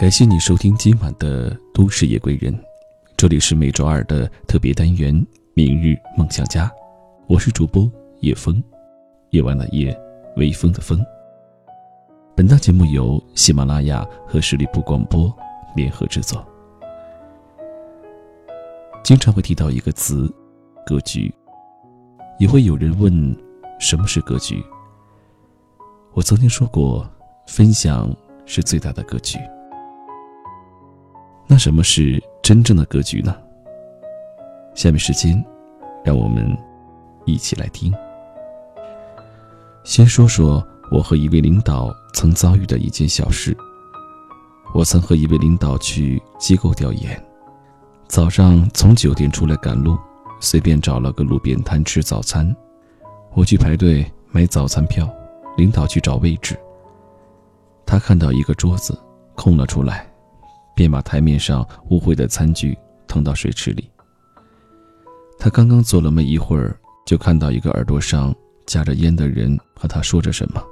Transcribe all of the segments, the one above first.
感谢你收听今晚的《都市夜归人》，这里是每周二的特别单元《明日梦想家》，我是主播叶风，夜晚的夜，微风的风。本档节目由喜马拉雅和十里铺广播联合制作。经常会提到一个词“格局”，也会有人问什么是格局。我曾经说过，分享是最大的格局。那什么是真正的格局呢？下面时间，让我们一起来听。先说说我和一位领导曾遭遇的一件小事。我曾和一位领导去机构调研，早上从酒店出来赶路，随便找了个路边摊吃早餐。我去排队买早餐票，领导去找位置。他看到一个桌子空了出来。便把台面上污秽的餐具腾到水池里。他刚刚坐了没一会儿，就看到一个耳朵上夹着烟的人和他说着什么，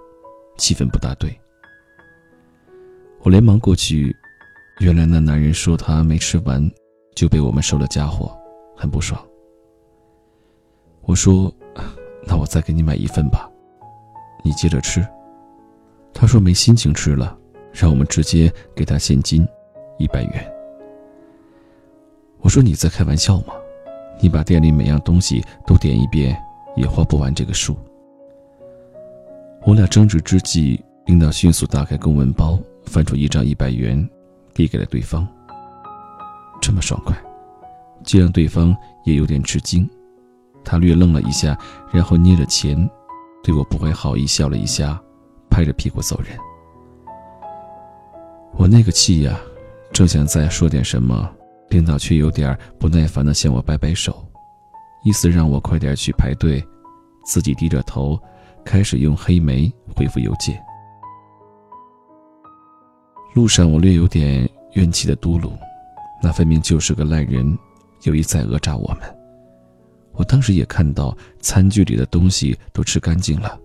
气氛不大对。我连忙过去，原来那男人说他没吃完，就被我们收了家伙，很不爽。我说：“那我再给你买一份吧，你接着吃。”他说没心情吃了，让我们直接给他现金。一百元。我说你在开玩笑吗？你把店里每样东西都点一遍，也花不完这个数。我俩争执之际，领导迅速打开公文包，翻出一张一百元，递给了对方。这么爽快，竟让对方也有点吃惊。他略愣了一下，然后捏着钱，对我不怀好意笑了一下，拍着屁股走人。我那个气呀！正想再说点什么，领导却有点不耐烦地向我摆摆手，意思让我快点去排队，自己低着头，开始用黑莓回复邮件。路上我略有点怨气的嘟噜，那分明就是个烂人，有意在讹诈我们。我当时也看到餐具里的东西都吃干净了。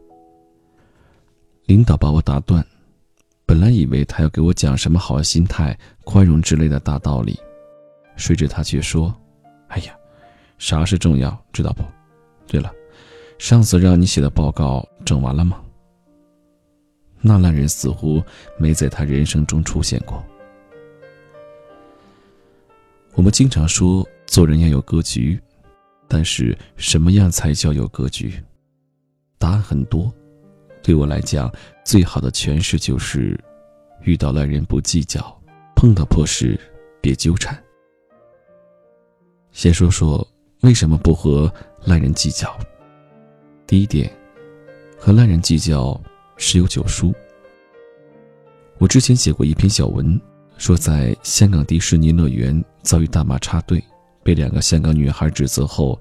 领导把我打断。本来以为他要给我讲什么好心态、宽容之类的大道理，谁知他却说：“哎呀，啥事重要，知道不？对了，上次让你写的报告整完了吗？”那烂人似乎没在他人生中出现过。我们经常说做人要有格局，但是什么样才叫有格局？答案很多。对我来讲，最好的诠释就是：遇到烂人不计较，碰到破事别纠缠。先说说为什么不和烂人计较。第一点，和烂人计较十有九输。我之前写过一篇小文，说在香港迪士尼乐园遭遇大妈插队，被两个香港女孩指责后。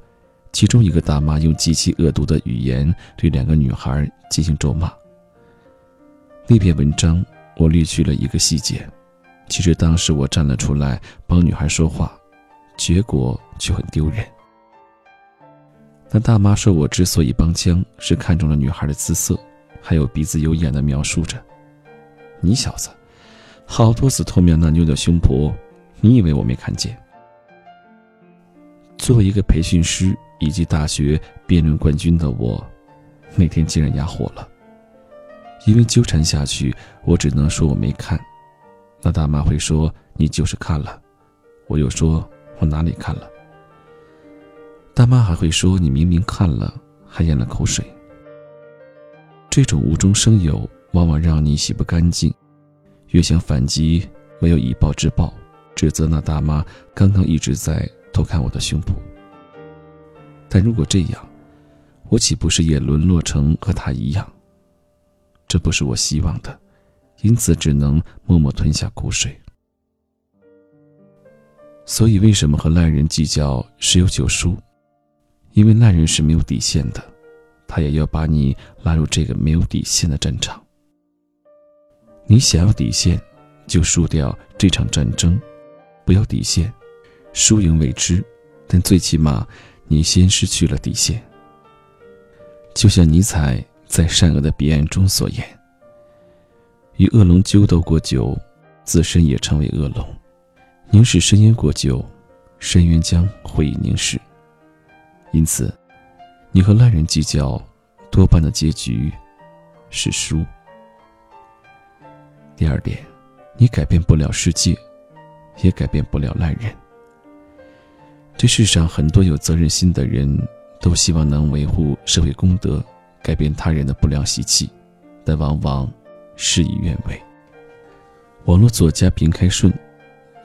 其中一个大妈用极其恶毒的语言对两个女孩进行咒骂。那篇文章我略去了一个细节，其实当时我站了出来帮女孩说话，结果却很丢人。那大妈说我之所以帮腔，是看中了女孩的姿色，还有鼻子有眼的描述着。你小子，好多次偷瞄那妞的胸脯，你以为我没看见？作为一个培训师。以及大学辩论冠军的我，那天竟然哑火了。因为纠缠下去，我只能说我没看。那大妈会说你就是看了，我又说我哪里看了。大妈还会说你明明看了，还咽了口水。这种无中生有，往往让你洗不干净。越想反击，没有以暴制暴，指责那大妈刚刚一直在偷看我的胸部。但如果这样，我岂不是也沦落成和他一样？这不是我希望的，因此只能默默吞下苦水。所以，为什么和烂人计较十有九输？因为烂人是没有底线的，他也要把你拉入这个没有底线的战场。你想要底线，就输掉这场战争；不要底线，输赢未知，但最起码。你先失去了底线，就像尼采在《善恶的彼岸》中所言：“与恶龙纠斗过久，自身也成为恶龙。凝视深渊过久，深渊将会凝视。因此，你和烂人计较，多半的结局是输。第二点，你改变不了世界，也改变不了烂人。这世上很多有责任心的人，都希望能维护社会公德，改变他人的不良习气，但往往事与愿违。网络作家平开顺。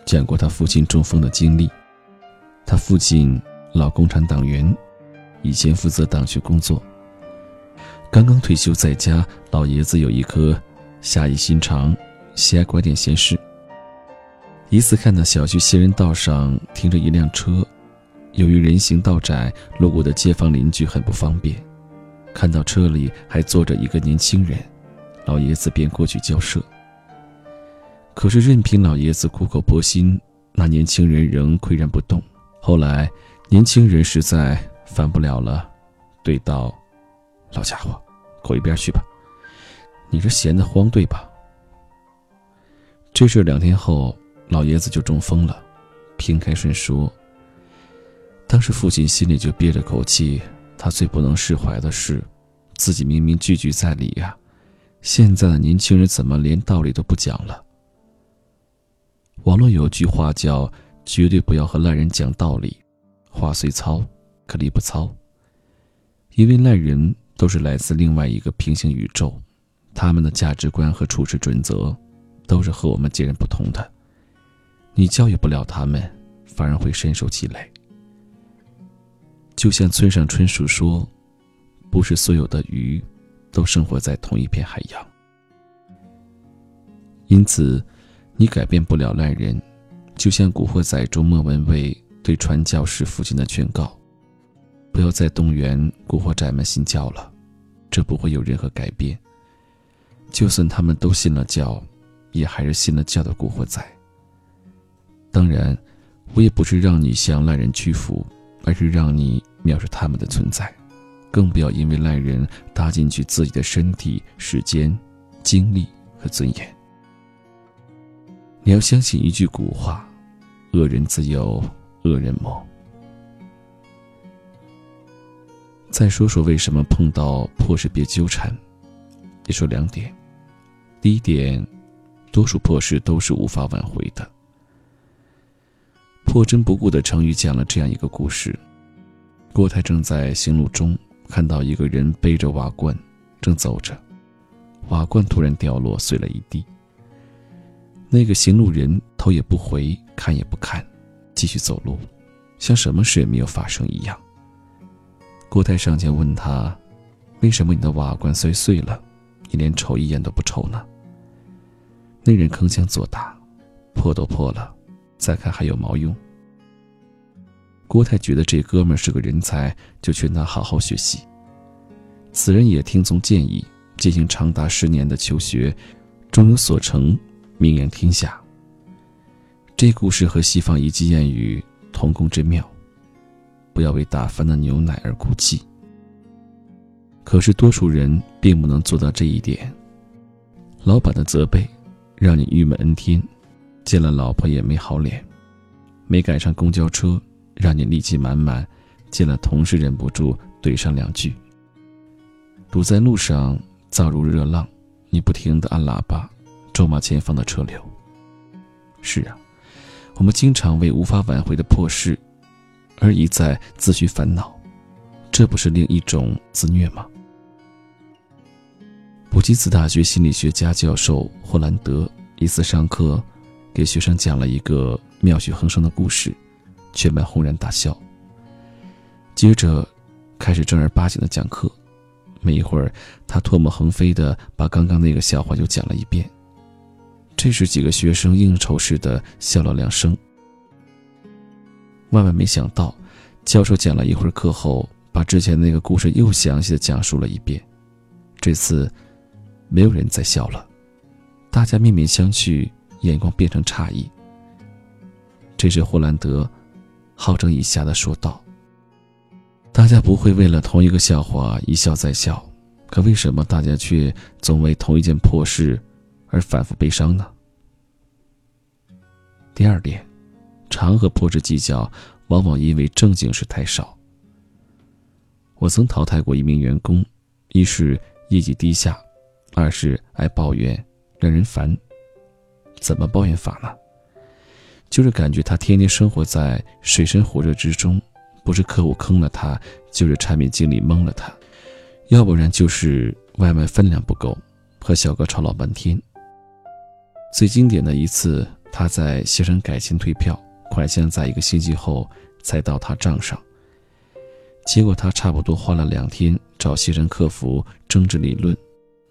讲过他父亲中风的经历。他父亲老共产党员，以前负责党区工作。刚刚退休在家，老爷子有一颗侠义心肠，喜爱管点闲事。一次看到小区行人道上停着一辆车，由于人行道窄，路过的街坊邻居很不方便。看到车里还坐着一个年轻人，老爷子便过去交涉。可是，任凭老爷子苦口婆心，那年轻人仍岿然不动。后来，年轻人实在烦不了了，对道：“老家伙，滚一边去吧！你这闲得慌，对吧？”这事两天后，老爷子就中风了。平开顺说：“当时父亲心里就憋着口气，他最不能释怀的是，自己明明句句在理呀，现在的年轻人怎么连道理都不讲了？”网络有句话叫“绝对不要和烂人讲道理，话虽糙，可力不糙。”因为烂人都是来自另外一个平行宇宙，他们的价值观和处事准则都是和我们截然不同的。你教育不了他们，反而会深受其累。就像村上春树说：“不是所有的鱼都生活在同一片海洋。”因此。你改变不了烂人，就像《古惑仔》中莫文蔚对传教士父亲的劝告：“不要再动员古惑仔们信教了，这不会有任何改变。就算他们都信了教，也还是信了教的古惑仔。当然，我也不是让你向烂人屈服，而是让你藐视他们的存在，更不要因为烂人搭进去自己的身体、时间、精力和尊严。”你要相信一句古话：“恶人自有恶人磨。”再说说为什么碰到破事别纠缠，也说两点。第一点，多数破事都是无法挽回的。破真不顾的成语讲了这样一个故事：郭泰正在行路中看到一个人背着瓦罐正走着，瓦罐突然掉落，碎了一地。那个行路人头也不回，看也不看，继续走路，像什么事也没有发生一样。郭泰上前问他：“为什么你的瓦罐摔碎了，你连瞅一眼都不瞅呢？”那人铿锵作答：“破都破了，再看还有毛用？”郭泰觉得这哥们是个人才，就劝他好好学习。此人也听从建议，进行长达十年的求学，终有所成。名扬天下。这故事和西方一句谚语同工之妙：不要为打翻的牛奶而哭泣。可是多数人并不能做到这一点。老板的责备让你郁闷 n 天，见了老婆也没好脸；没赶上公交车，让你戾气满满，见了同事忍不住怼上两句；堵在路上燥如热浪，你不停的按喇叭。咒骂前方的车流。是啊，我们经常为无法挽回的破事而一再自寻烦恼，这不是另一种自虐吗？普吉斯大学心理学家教授霍兰德一次上课，给学生讲了一个妙趣横生的故事，全班轰然大笑。接着，开始正儿八经的讲课。没一会儿，他唾沫横飞的把刚刚那个笑话又讲了一遍。这时，几个学生应酬似的笑了两声。万万没想到，教授讲了一会儿课后，把之前那个故事又详细的讲述了一遍。这次，没有人再笑了，大家面面相觑，眼光变成诧异。这时，霍兰德好整以暇的说道：“大家不会为了同一个笑话一笑再笑，可为什么大家却总为同一件破事？”而反复悲伤呢？第二点，常和破事计较，往往因为正经事太少。我曾淘汰过一名员工，一是业绩低下，二是爱抱怨，让人烦。怎么抱怨法呢？就是感觉他天天生活在水深火热之中，不是客户坑了他，就是产品经理蒙了他，要不然就是外卖分量不够，和小哥吵老半天。最经典的一次，他在携程改签退票，款项在一个星期后才到他账上。结果他差不多花了两天找携程客服争执理论，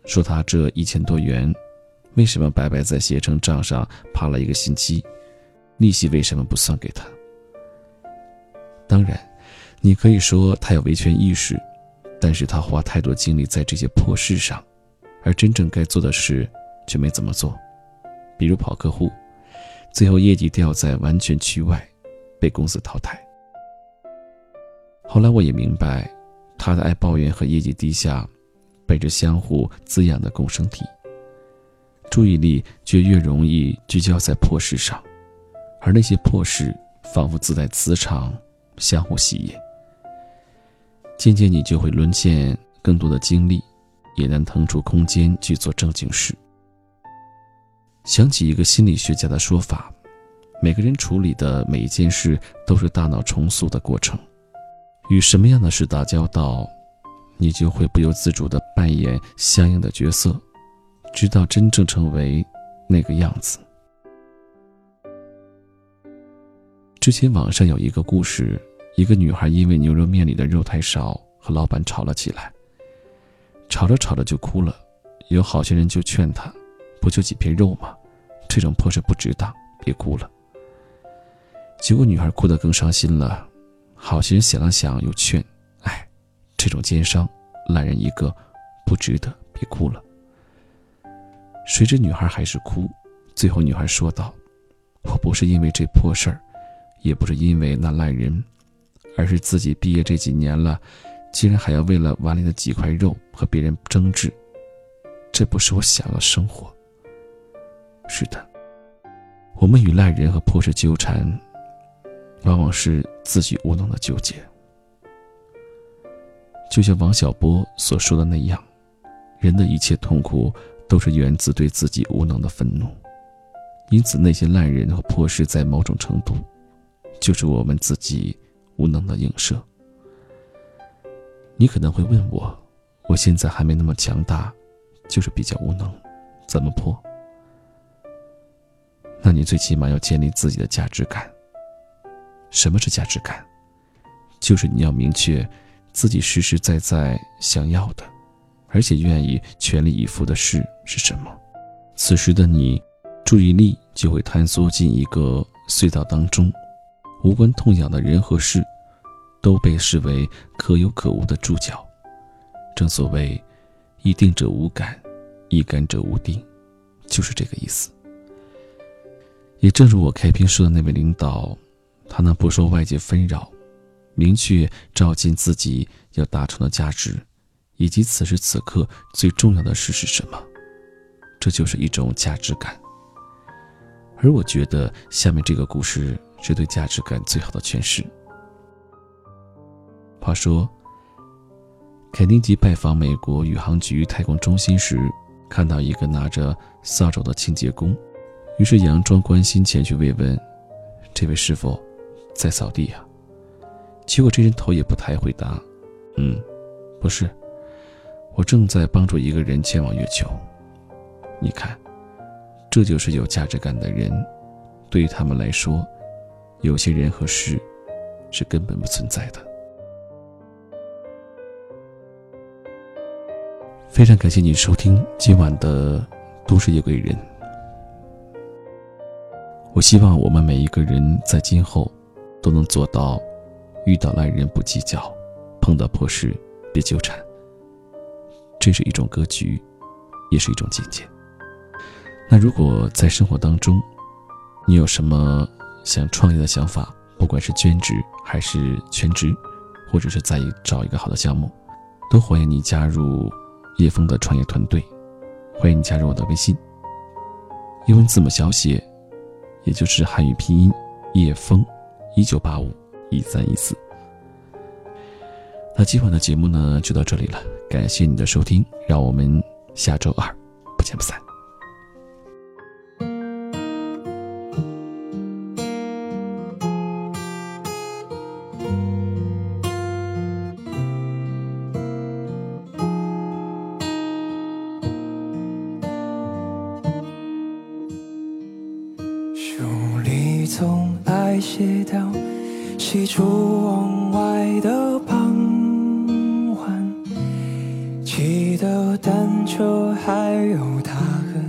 说他这一千多元，为什么白白在携程账上趴了一个星期？利息为什么不算给他？当然，你可以说他有维权意识，但是他花太多精力在这些破事上，而真正该做的事却没怎么做，比如跑客户，最后业绩掉在完全区外，被公司淘汰。后来我也明白，他的爱抱怨和业绩低下，本着相互滋养的共生体，注意力就越容易聚焦在破事上。而那些破事，仿佛自带磁场，相互吸引。渐渐，你就会沦陷更多的精力，也能腾出空间去做正经事。想起一个心理学家的说法：每个人处理的每一件事，都是大脑重塑的过程。与什么样的事打交道，你就会不由自主地扮演相应的角色，直到真正成为那个样子。之前网上有一个故事，一个女孩因为牛肉面里的肉太少，和老板吵了起来。吵着吵着就哭了，有好些人就劝她，不就几片肉吗？这种破事不值当，别哭了。结果女孩哭得更伤心了，好些人想了想又劝，哎，这种奸商，烂人一个，不值得，别哭了。谁知女孩还是哭，最后女孩说道：“我不是因为这破事儿。”也不是因为那烂人，而是自己毕业这几年了，竟然还要为了碗里的几块肉和别人争执，这不是我想要的生活。是的，我们与烂人和破事纠缠，往往是自己无能的纠结。就像王小波所说的那样，人的一切痛苦都是源自对自己无能的愤怒，因此那些烂人和破事在某种程度。就是我们自己无能的映射。你可能会问我，我现在还没那么强大，就是比较无能，怎么破？那你最起码要建立自己的价值感。什么是价值感？就是你要明确自己实实在在想要的，而且愿意全力以赴的事是什么。此时的你，注意力就会坍缩进一个隧道当中。无关痛痒的人和事，都被视为可有可无的注脚。正所谓“一定者无感，一感者无定”，就是这个意思。也正如我开篇说的那位领导，他能不受外界纷扰，明确照进自己要达成的价值，以及此时此刻最重要的事是什么，这就是一种价值感。而我觉得下面这个故事。是对价值感最好的诠释。话说，肯尼迪拜访美国宇航局太空中心时，看到一个拿着扫帚的清洁工，于是佯装关心前去慰问：“这位师傅，在扫地呀？”结果这人头也不抬，回答：“嗯，不是，我正在帮助一个人前往月球。”你看，这就是有价值感的人，对于他们来说。有些人和事，是根本不存在的。非常感谢你收听今晚的《都市夜归人》。我希望我们每一个人在今后都能做到：遇到烂人不计较，碰到破事别纠缠。这是一种格局，也是一种境界。那如果在生活当中，你有什么？想创业的想法，不管是兼职还是全职，或者是在找一个好的项目，都欢迎你加入叶峰的创业团队。欢迎你加入我的微信，英文字母小写也就是汉语拼音叶枫一九八五一三一四。那今晚的节目呢，就到这里了，感谢你的收听，让我们下周二不见不散。写掉喜出望外的傍晚，骑的单车，还有他和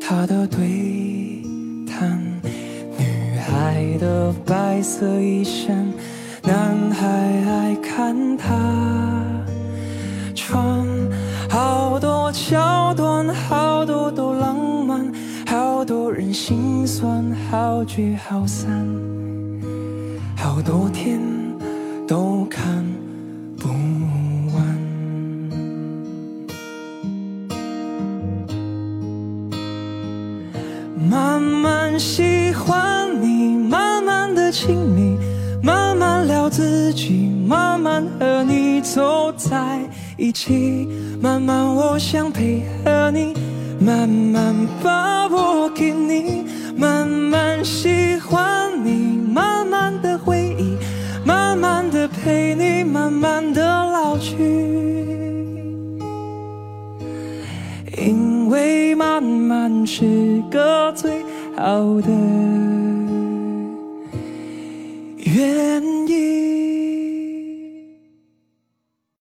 他的对谈。女孩的白色衣衫，男孩爱看她穿，好多桥段，好多都浪漫。多人心酸，好聚好散，好多天都看不完。慢慢喜欢你，慢慢的亲密，慢慢聊自己，慢慢和你走在一起，慢慢我想配合你。慢慢把我给你，慢慢喜欢你，慢慢的回忆，慢慢的陪你，慢慢的老去。因为慢慢是个最好的约。